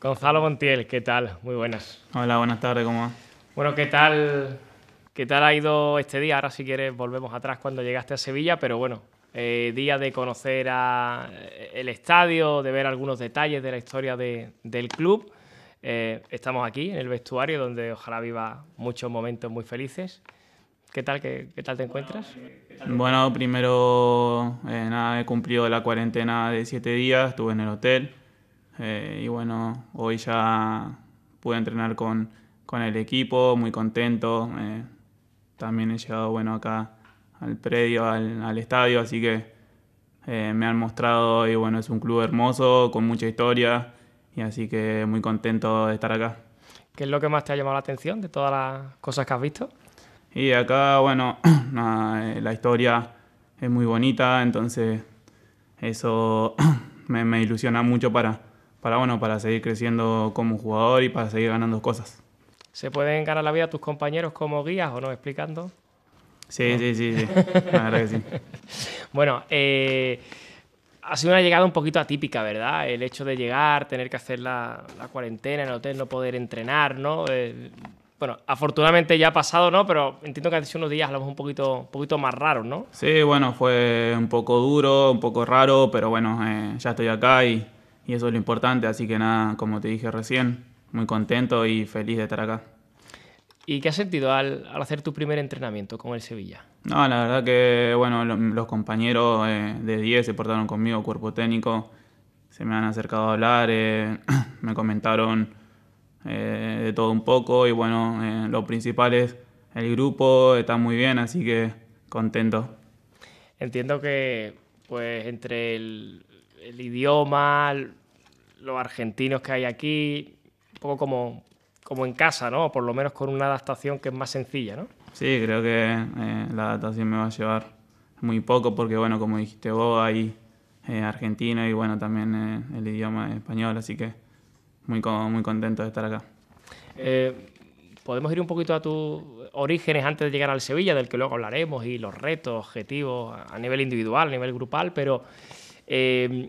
Gonzalo Montiel, ¿qué tal? Muy buenas. Hola, buenas tardes, ¿cómo va? Bueno, ¿qué tal, ¿qué tal ha ido este día? Ahora si quieres volvemos atrás cuando llegaste a Sevilla, pero bueno, eh, día de conocer a, eh, el estadio, de ver algunos detalles de la historia de- del club. Eh, estamos aquí en el vestuario donde ojalá viva muchos momentos muy felices. ¿Qué tal, qué, qué tal te encuentras? Bueno, primero, eh, nada, he cumplido la cuarentena de siete días, estuve en el hotel eh, y bueno, hoy ya pude entrenar con, con el equipo, muy contento. eh, también he llegado, bueno, acá al predio, al, al estadio, así que eh, me han mostrado y bueno, es un club hermoso, con mucha historia y así que muy contento de estar acá. ¿Qué es lo que más te ha llamado la atención de todas las cosas que has visto? Y acá, bueno, eh, la historia es muy bonita, entonces eso me, me ilusiona mucho para, para, bueno, para seguir creciendo como jugador y para seguir ganando cosas. ¿Se pueden ganar la vida tus compañeros como guías o no? Explicando. Sí, sí, sí, sí, la verdad que sí. Bueno, eh, ha sido una llegada un poquito atípica, ¿verdad? El hecho de llegar, tener que hacer la, la cuarentena en el hotel, no poder entrenar, ¿no? Eh, bueno, afortunadamente ya ha pasado, ¿no? Pero entiendo que han sido unos días a lo mejor un poquito, un poquito más raros, ¿no? Sí, bueno, fue un poco duro, un poco raro, pero bueno, eh, ya estoy acá y, y eso es lo importante, así que nada, como te dije recién, muy contento y feliz de estar acá. ¿Y qué has sentido al, al hacer tu primer entrenamiento con el Sevilla? No, la verdad que, bueno, lo- los compañeros eh, de 10 se portaron conmigo, cuerpo técnico, se me han acercado a hablar, eh, me comentaron eh, de todo un poco y bueno, lo principal es el grupo, está muy bien, así que contento. Entiendo que, pues, entre el, el idioma, los argentinos que hay aquí, un poco como, como en casa, ¿no? O por lo menos con una adaptación que es más sencilla, ¿no? Sí, creo que eh, la adaptación me va a llevar muy poco porque bueno, como dijiste vos, hay eh, argentino y bueno, también eh, el idioma español, así que muy, muy contento de estar acá. Eh, Podemos ir un poquito a tus orígenes antes de llegar al Sevilla, del que luego hablaremos, y los retos, objetivos a nivel individual, a nivel grupal, pero eh,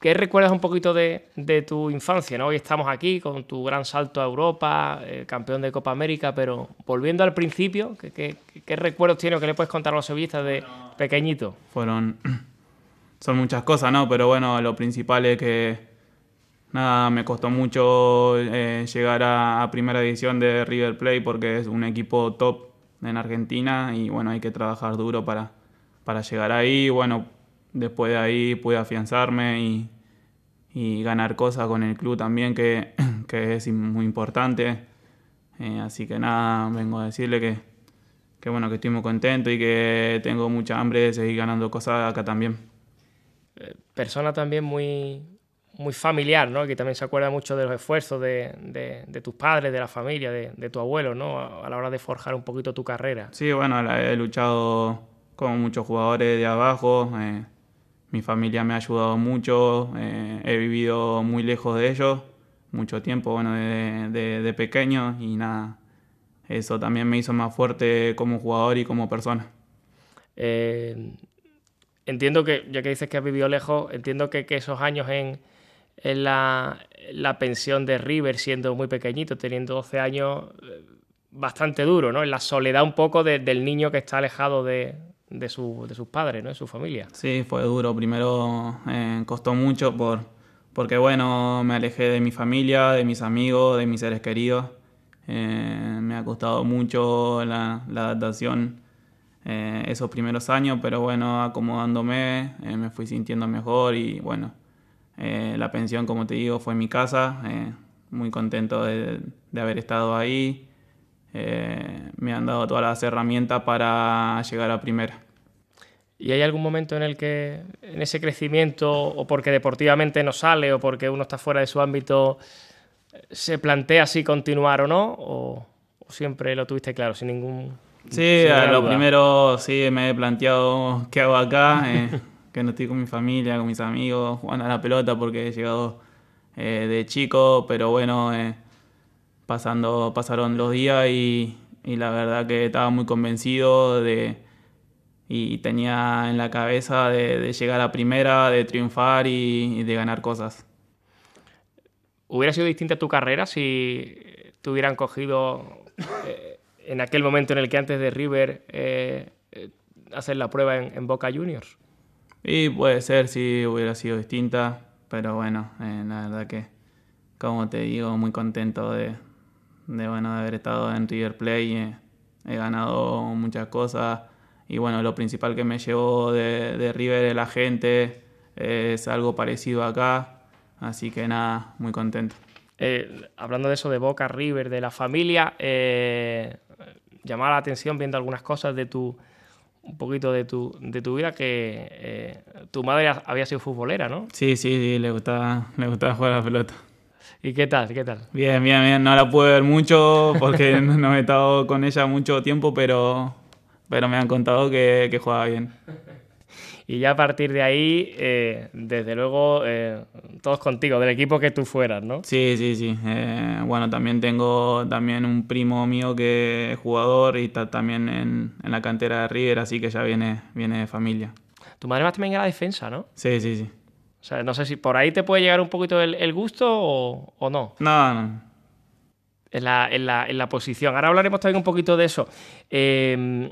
¿qué recuerdas un poquito de, de tu infancia? ¿no? Hoy estamos aquí con tu gran salto a Europa, eh, campeón de Copa América, pero volviendo al principio, ¿qué, qué- qué recuerdos tienes o qué le puedes contar a los sevillistas de pequeñito? fueron son muchas cosas, ¿no? Pero bueno, lo principal es que nada, me costó mucho eh, llegar a, a primera división de River Plate porque es un equipo top en Argentina y bueno, hay que trabajar duro para, para llegar ahí. Bueno, después de ahí pude afianzarme y, y ganar cosas con el club también, que, que es muy importante. Eh, así que nada, vengo a decirle que, que bueno, que estoy muy contento y que tengo mucha hambre de seguir ganando cosas acá también. persona también muy, muy familiar, ¿no? Que también se acuerda mucho de los esfuerzos de, de- de tus padres, de la familia, de, de tu abuelo, ¿no? A, a la hora de forjar un poquito tu carrera. Sí, bueno, he luchado con muchos jugadores de abajo. eh, mi familia me ha ayudado mucho. eh, he vivido muy lejos de ellos, mucho tiempo, bueno, de, pequeño y nada. Eso también me hizo más fuerte como jugador y como persona. Eh, entiendo que, ya que dices que has vivido lejos, entiendo que, esos años en, la, en la pensión de River, siendo muy pequeñito, teniendo 12 años, eh, bastante duro, ¿no? En la soledad un poco de- del niño que está alejado de, de, su- de sus padres, ¿no? De su familia. Sí, fue duro. Primero eh, costó mucho por, porque, bueno, me alejé de mi familia, de mis amigos, de mis seres queridos. Eh, me ha costado mucho la, adaptación eh, esos primeros años, pero bueno, acomodándome, me fui sintiendo mejor y bueno, la pensión, como te digo, fue mi casa. muy contento de, de haber estado ahí. Eh, me han dado todas las herramientas para llegar a primera. ¿Y hay algún momento en el que en ese crecimiento, o porque deportivamente no sale, o porque uno está fuera de su ámbito, se plantea si continuar o no? ¿O, o siempre lo tuviste claro, sin ningún... Sí, sin a lo duda? primero sí me he planteado qué hago acá, eh, que no estoy con mi familia, con mis amigos, jugando a la pelota porque he llegado eh, de chico, pero bueno, eh, pasando, pasaron los días y, y la verdad que estaba muy convencido de y tenía en la cabeza de, de llegar a primera, de triunfar y, y de ganar cosas. ¿hubiera sido distinta tu carrera si te hubieran cogido eh, en aquel momento en el que antes de River eh, eh, hacer la prueba en, Boca Juniors? Y puede ser si hubiera sido distinta, pero bueno, la verdad que, como te digo, muy contento de, bueno, de haber estado en River Play. he ganado muchas cosas y bueno, lo principal que me llevó de, de River es la gente, es algo parecido acá, así que nada, muy contento. Eh, hablando de eso de Boca, River, de la familia, eh, llamaba la atención viendo algunas cosas de tu, un poquito de tu, de tu vida, que eh, tu madre había sido futbolera, ¿no? Sí, sí, sí, le gustaba, le gustaba jugar a la pelota. ¿Y qué tal? ¿Qué tal? Bien, bien, bien. No la pude ver mucho porque no he estado con ella mucho tiempo, pero, pero me han contado que, que jugaba bien. Y ya a partir de ahí, eh, desde luego, eh, todos contigo, del equipo que tú fueras, ¿no? Sí, sí, sí. Eh, bueno, también tengo también un primo mío que es jugador y está también en, en, la cantera de River, así que ya viene, viene de familia. Tu madre más también a la defensa, ¿no? Sí, sí, sí. O sea, no sé si por ahí te puede llegar un poquito el, el gusto o, o no. No, no en la, en, la, en la, posición. Ahora hablaremos también un poquito de eso. Eh,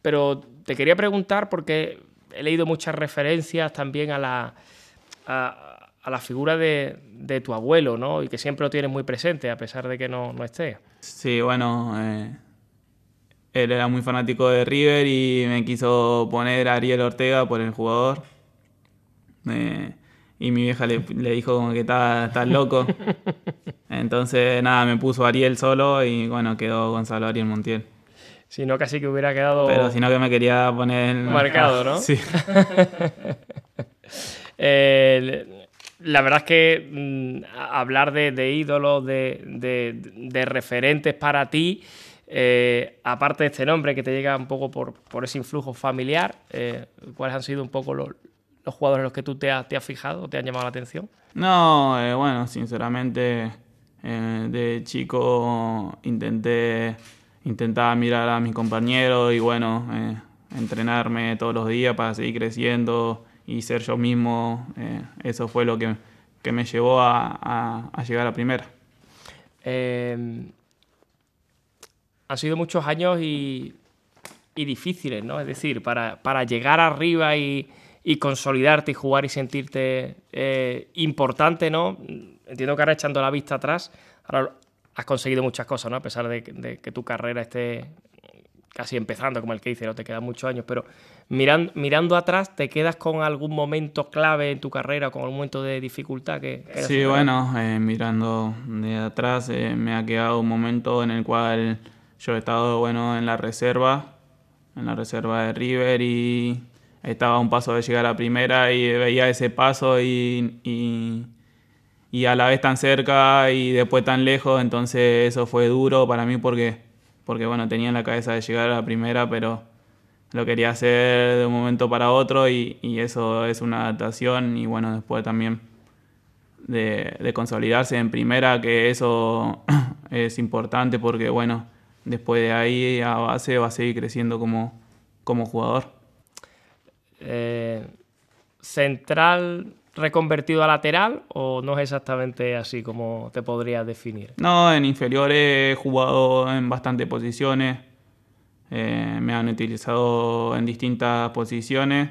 pero te quería preguntar, porque he leído muchas referencias también a la, a, la figura de, de, tu abuelo, ¿no? Y que siempre lo tienes muy presente, a pesar de que no, no esté. Sí, bueno, eh, él era muy fanático de River y me quiso poner a Ariel Ortega por el jugador. Eh, y mi vieja le, le dijo como que estás loco. Entonces, nada, me puso Ariel solo y bueno, quedó Gonzalo Ariel Montiel. Si no, casi que hubiera quedado. Pero si no, que me quería poner. Marcado, ¿no? Sí. la verdad es que mm, hablar de, ídolos, de, referentes para ti, eh, aparte de este nombre que te llega un poco por, ese influjo familiar, eh, ¿cuáles han sido un poco los, jugadores en los que tú te, has, te has fijado, te han llamado la atención? No, eh, bueno, sinceramente, de chico intenté intentaba mirar a mis compañeros y bueno, eh, entrenarme todos los días para seguir creciendo y ser yo mismo. Eh, eso fue lo que, me llevó a, llegar a primera. Eh, han sido muchos años y, difíciles, ¿no? Es decir, para, llegar arriba y, y, consolidarte y jugar y sentirte importante, ¿no? Entiendo que ahora echando la vista atrás, ahora has conseguido muchas cosas, ¿no? A pesar de, que tu carrera esté casi empezando, como el que dice, no te quedan muchos años, pero mirando, mirando atrás, ¿te quedas con algún momento clave en tu carrera, con algún momento de dificultad que... Sí, bueno, eh, mirando de atrás eh, me ha quedado un momento en el cual yo he estado, bueno, en la reserva, en la reserva de River y estaba a un paso de llegar a primera y veía ese paso y y a la vez tan cerca y después tan lejos, entonces eso fue duro para mí porque, porque bueno, tenía en la cabeza de llegar a primera, pero lo quería hacer de un momento para otro y, eso es una adaptación y bueno, después también de, consolidarse en primera, que eso es importante porque bueno, después de ahí a base va a seguir creciendo como, como jugador. Eh, central reconvertido a lateral o no es exactamente así como te podrías definir? No, en inferior he jugado en bastantes posiciones. Eh, me han utilizado en distintas posiciones.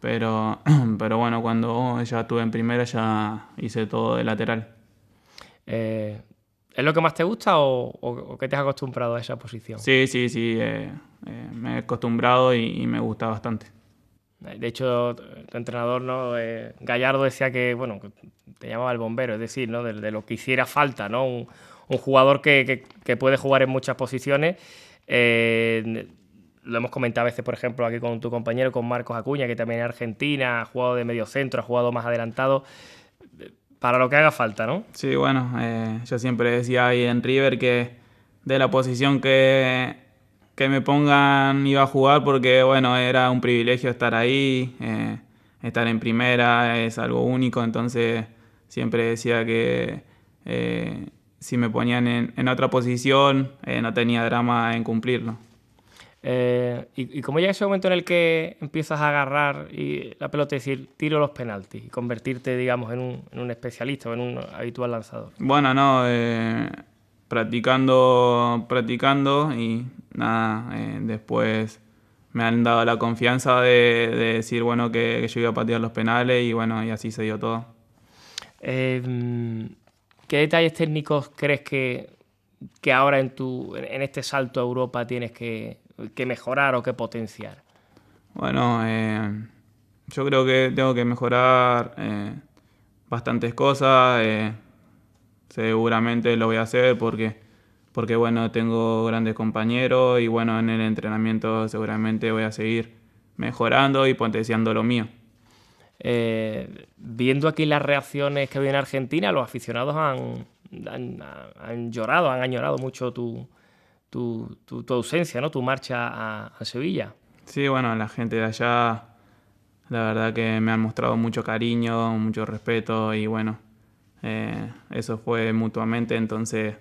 Pero, pero bueno, cuando ya estuve en primera ya hice todo de lateral. Eh, ¿Es lo que más te gusta o, o, que te has acostumbrado a esa posición? Sí, sí, sí. Eh, me he acostumbrado y me gusta bastante. De hecho, tu entrenador, ¿no? Eh, Gallardo decía que, bueno, te llamaba el bombero, es decir, ¿no? De, lo que hiciera falta, ¿no? Un, jugador que, puede jugar en muchas posiciones. Eh, lo hemos comentado a veces, por ejemplo, aquí con tu compañero, con Marcos Acuña, que también es argentina, ha jugado de medio centro, ha jugado más adelantado. Para lo que haga falta, ¿no? Sí, bueno, eh, yo siempre decía ahí en River que de la posición que que me pongan iba a jugar porque, bueno, era un privilegio estar ahí, eh, estar en primera es algo único, entonces siempre decía que eh, si me ponían en, otra posición eh, no tenía drama en cumplirlo. Eh, ¿y, cómo llega ese momento en el que empiezas a agarrar y la pelota y decir tiro los penaltis y convertirte, digamos, en un, en un especialista o en un habitual lanzador? Bueno, no, eh, practicando, practicando y nada, eh, después me han dado la confianza de, decir, bueno, que, yo iba a patear los penales y bueno, y así se dio todo. Em, ¿Qué detalles técnicos crees que, que ahora en, tu, en este salto a Europa tienes que, que mejorar o que potenciar? Bueno, eh, yo creo que tengo que mejorar eh, bastantes cosas. Seguramente lo voy a hacer porque, porque bueno, tengo grandes compañeros y bueno, en el entrenamiento seguramente voy a seguir mejorando y potenciando lo mío. viendo aquí las reacciones que viene Argentina, los aficionados han, han llorado, han añorado mucho tu, tu, tu, ausencia, ¿no? tu marcha a, Sevilla. Sí, bueno, la gente de allá, la verdad que me han mostrado mucho cariño, mucho respeto y bueno, eh, eso fue mutuamente, entonces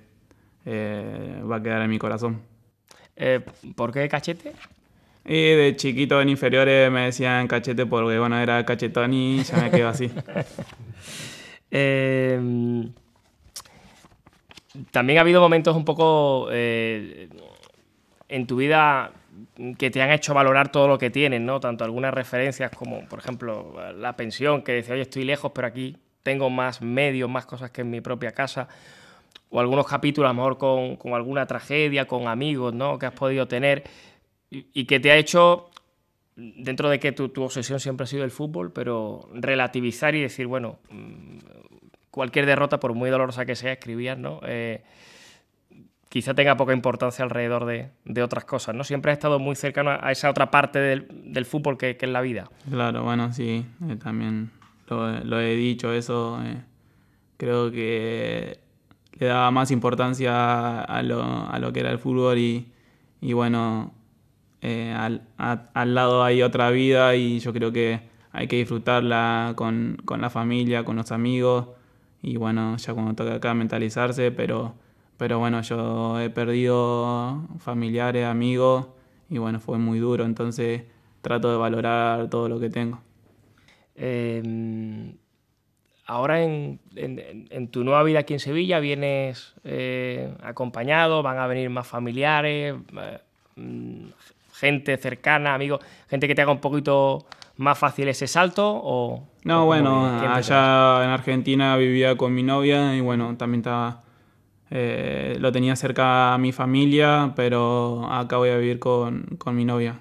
eh, va a quedar en mi corazón. Eh, ¿Por qué cachete? Y de chiquito en inferiores me decían cachete porque bueno, era cachetón y ya me quedo así. eh, también ha habido momentos un poco eh, en tu vida que te han hecho valorar todo lo que tienes, ¿no? Tanto algunas referencias como, por ejemplo, la pensión, que decía, oye, estoy lejos, pero aquí tengo más medios, más cosas que en mi propia casa. O algunos capítulos, a lo mejor con, alguna tragedia, con amigos, ¿no? Que has podido tener y, que te ha hecho, dentro de que tu, tu, obsesión siempre ha sido el fútbol, pero relativizar y decir, bueno, cualquier derrota, por muy dolorosa que sea, escribías, ¿no? Eh, quizá tenga poca importancia alrededor de, otras cosas, ¿no? Siempre has estado muy cercano a esa otra parte del, fútbol que, es la vida. Claro, bueno, sí, eh, también lo, he dicho eso. Eh, creo que le daba más importancia a lo, que era el fútbol y, bueno, al, al, lado hay otra vida y yo creo que hay que disfrutarla con, con la familia, con los amigos y bueno, ya cuando toca acá mentalizarse, pero, pero bueno, yo he perdido familiares, amigos y bueno, fue muy duro, entonces trato de valorar todo lo que tengo. Em, ahora en, tu nueva vida aquí en Sevilla vienes eh, acompañado, van a venir más familiares, eh, mm, gente cercana, amigos, gente que te haga un poquito más fácil ese salto o... No, bueno, allá en Argentina vivía con mi novia y bueno, también estaba... Eh, lo tenía cerca a mi familia, pero acá voy a vivir con, mi novia.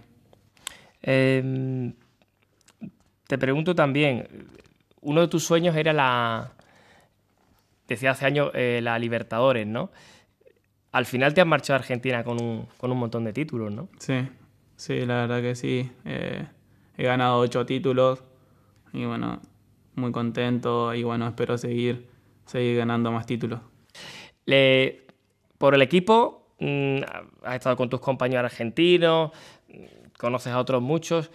Em, te pregunto también, uno de tus sueños era la, decía hace años, eh, la Libertadores, ¿no? Al final te has marchado a Argentina con un, con un montón de títulos, ¿no? Sí, sí, la verdad que sí. Eh, he ganado ocho títulos y bueno, muy contento y bueno, espero seguir, seguir ganando más títulos. Le, por el equipo, mm, has estado con tus compañeros argentinos, conoces a otros muchos.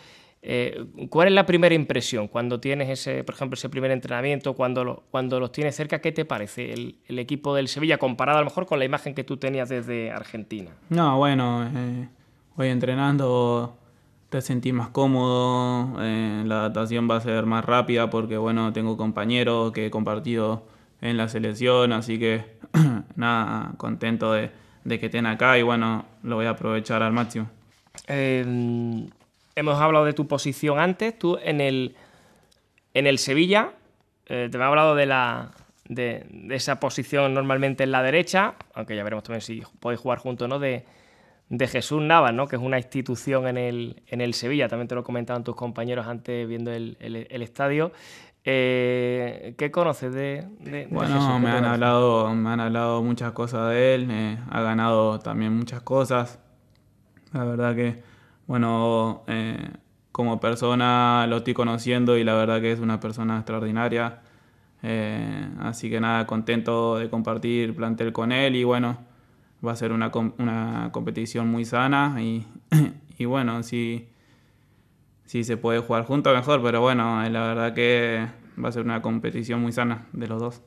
Eh, ¿Cuál es la primera impresión cuando tienes ese, por ejemplo, ese primer entrenamiento, cuando, cuando los tienes cerca? ¿Qué te parece el, equipo del Sevilla comparado a lo mejor con la imagen que tú tenías desde Argentina? No, bueno, eh, voy entrenando te sentís más cómodo, eh, la adaptación va a ser más rápida porque bueno, tengo compañeros que he compartido en la selección, así que nada, contento de, que estén acá y bueno, lo voy a aprovechar al máximo. Em, hemos hablado de tu posición antes, tú en el, en el Sevilla, eh, te me hablado de la, de, esa posición normalmente en la derecha, aunque ya veremos también si podéis jugar juntos, ¿no? De, de Jesús Navas, ¿no? que es una institución en el, en el Sevilla, también te lo comentaban tus compañeros antes viendo el, estadio. Eh, ¿Qué conoces de, de bueno, me han, hablado, me han hablado muchas cosas de él, eh, ha ganado también muchas cosas. La verdad que, bueno, eh, como persona lo estoy conociendo y la verdad que es una persona extraordinaria. así que nada, contento de compartir plantel con él y bueno, va a ser una, una competición muy sana y, y bueno, si, si se puede jugar juntos mejor, pero bueno, eh, la verdad que va a ser una competición muy sana de los dos.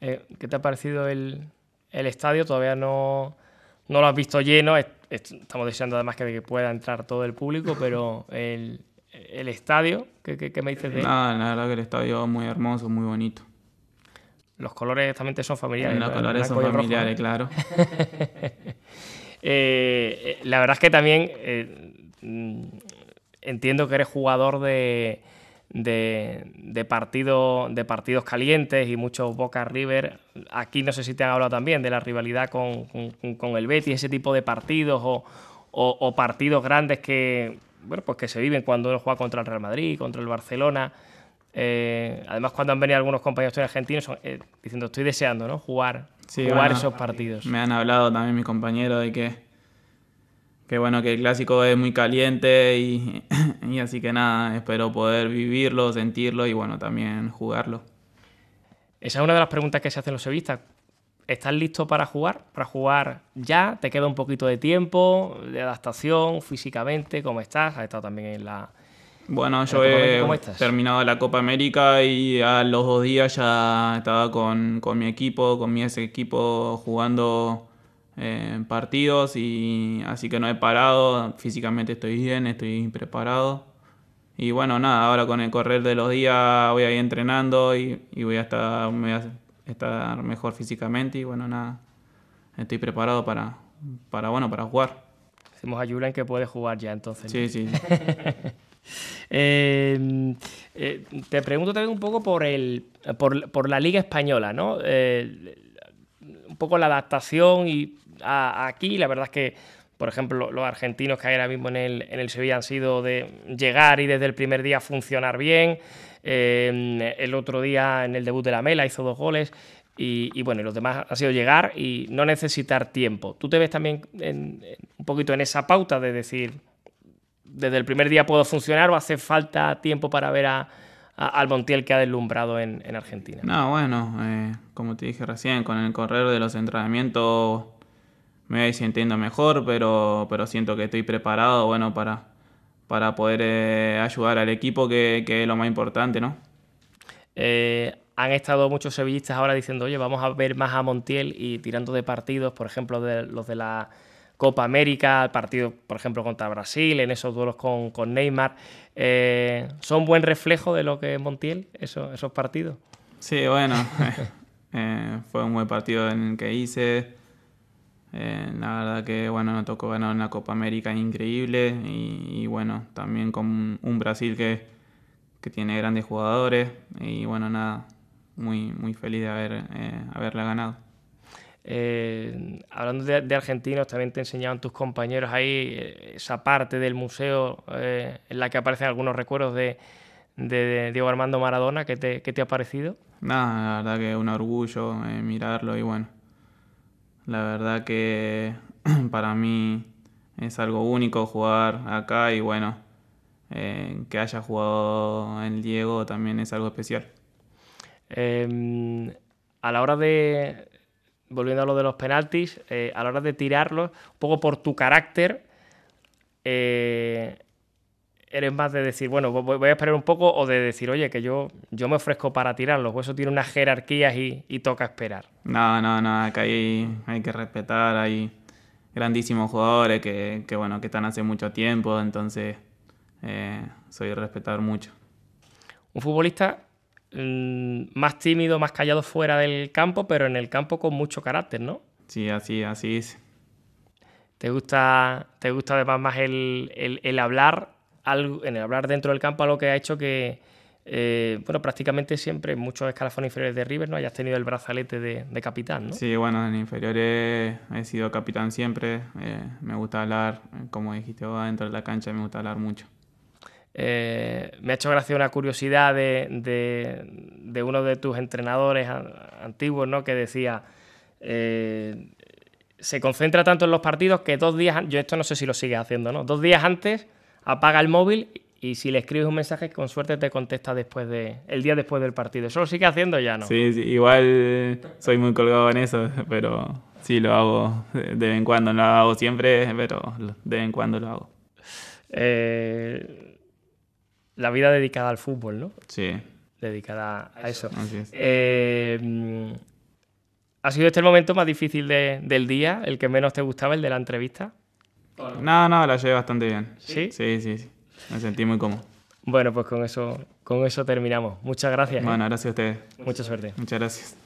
Eh, ¿Qué te ha parecido el, el estadio? Todavía no, no lo has visto lleno, estamos deseando además que pueda entrar todo el público, pero el, estadio, ¿qué, me dices de él? la verdad que el estadio es muy hermoso, muy bonito. Los colores también son familiares. Los colores son familiares, claro. Eh, la verdad es que también eh, mm, entiendo que eres jugador de, de, partido, de partidos calientes y muchos Boca River. Aquí no sé si te han hablado también de la rivalidad con, con, el Betis, ese tipo de partidos o, partidos grandes que, bueno, pues que se viven cuando uno juega contra el Real Madrid, contra el Barcelona. Eh, además, cuando han venido algunos compañeros argentinos eh, diciendo estoy deseando ¿no? jugar, jugar esos partidos. Me han hablado también mis compañeros de que que bueno, que el clásico es muy caliente y, así que nada, espero poder vivirlo, sentirlo y bueno, también jugarlo. Esa es una de las preguntas que se hacen los sevistas. ¿Estás listo para jugar? ¿Para jugar ya? ¿Te queda un poquito de tiempo, de adaptación físicamente? ¿Cómo estás? ¿Has estado también en la... Bueno, yo he terminado la Copa América y a los dos días ya estaba con, con mi equipo, con mi ese equipo jugando eh, partidos y así que no he parado, físicamente estoy bien, estoy preparado. Y bueno, nada, ahora con el correr de los días voy a ir entrenando y, voy, a estar, estar mejor físicamente y bueno, nada, estoy preparado para, para, bueno, para jugar. Decimos a Julian que puede jugar ya entonces. Sí, sí. Em, eh, te pregunto también un poco por, el, por, por la Liga Española, ¿no? Eh, poco la adaptación y aquí. La verdad es que, por ejemplo, los argentinos que hay ahora mismo en el, en el Sevilla han sido de llegar y desde el primer día funcionar bien. Eh, el otro día en el debut de la Mela hizo dos goles. Y, bueno, y los demás ha sido llegar y no necesitar tiempo. ¿Tú te ves también un poquito en esa pauta de decir, desde el primer día puedo funcionar o hace falta tiempo para ver a, al Montiel que ha deslumbrado en, Argentina? No, bueno, eh, como te dije recién, con el correr de los entrenamientos me voy sintiendo mejor, pero, pero siento que estoy preparado, bueno, para, para poder eh, ayudar al equipo, que, es lo más importante, ¿no? Eh, han estado muchos sevillistas ahora diciendo, oye, vamos a ver más a Montiel y tirando de partidos, por ejemplo, de los de la Copa América, el partido, por ejemplo, contra Brasil, en esos duelos con, Neymar. Eh, ¿Son buen reflejo de lo que Montiel, esos, esos partidos? Sí, bueno, fue un buen partido en el que hice. Eh, la verdad que bueno, nos tocó ganar una Copa América increíble y, bueno, también con un Brasil que, que, tiene grandes jugadores y bueno, nada, muy, muy feliz de haber, eh, haberla ganado. Eh, hablando de, argentinos, también te enseñaban tus compañeros ahí esa parte del museo en la que aparecen algunos recuerdos de, de, Diego Armando Maradona. ¿Qué te, qué te ha parecido? Nada, la verdad que es un orgullo mirarlo y bueno, la verdad que para mí es algo único jugar acá y bueno, eh, que haya jugado en Diego también es algo especial. Em, a la hora de, volviendo a lo de los penaltis, eh, a la hora de tirarlos, un poco por tu carácter, eh, eres más de decir, bueno, voy a esperar un poco o de decir, oye, que yo, yo me ofrezco para tirarlos, o eso tiene unas jerarquías y, toca esperar. No, no, no, acá hay, hay que respetar, hay grandísimos jugadores que, bueno, que están hace mucho tiempo, entonces eh, soy de respetar mucho. Un futbolista más tímido, más callado fuera del campo, pero en el campo con mucho carácter, ¿no? Sí, así, así es. ¿Te gusta, te gusta además más el, el, el hablar en el hablar dentro del campo, algo que ha hecho que, eh, bueno, prácticamente siempre en muchos escalafones inferiores de River no hayas tenido el brazalete de, capitán, ¿no? Sí, bueno, en inferiores he sido capitán siempre. Eh, me gusta hablar, como dijiste vos, dentro de la cancha me gusta hablar mucho. Eh, me ha hecho gracia una curiosidad de, de, uno de tus entrenadores antiguos, ¿no? Que decía, se concentra tanto en los partidos que dos días, yo esto no sé si lo sigue haciendo, ¿no? Dos días antes apaga el móvil y si le escribes un mensaje, con suerte te contesta después de, el día después del partido. ¿Eso lo sigue haciendo ya, no? Sí, sí, igual soy muy colgado en eso, pero sí lo hago de vez en cuando. No lo hago siempre, pero de vez en cuando lo hago. Eh, la vida dedicada al fútbol, ¿no? Sí. Dedicada a eso. Así es. Eh, ¿Ha sido este el momento más difícil de- del día, el que menos te gustaba, el de la entrevista? No, no, la llevé bastante bien. ¿Sí? Sí, sí, sí. Me sentí muy cómodo. Bueno, pues con eso, con eso terminamos. Muchas gracias. ¿eh? Bueno, gracias a ustedes. Mucha suerte. Muchas gracias.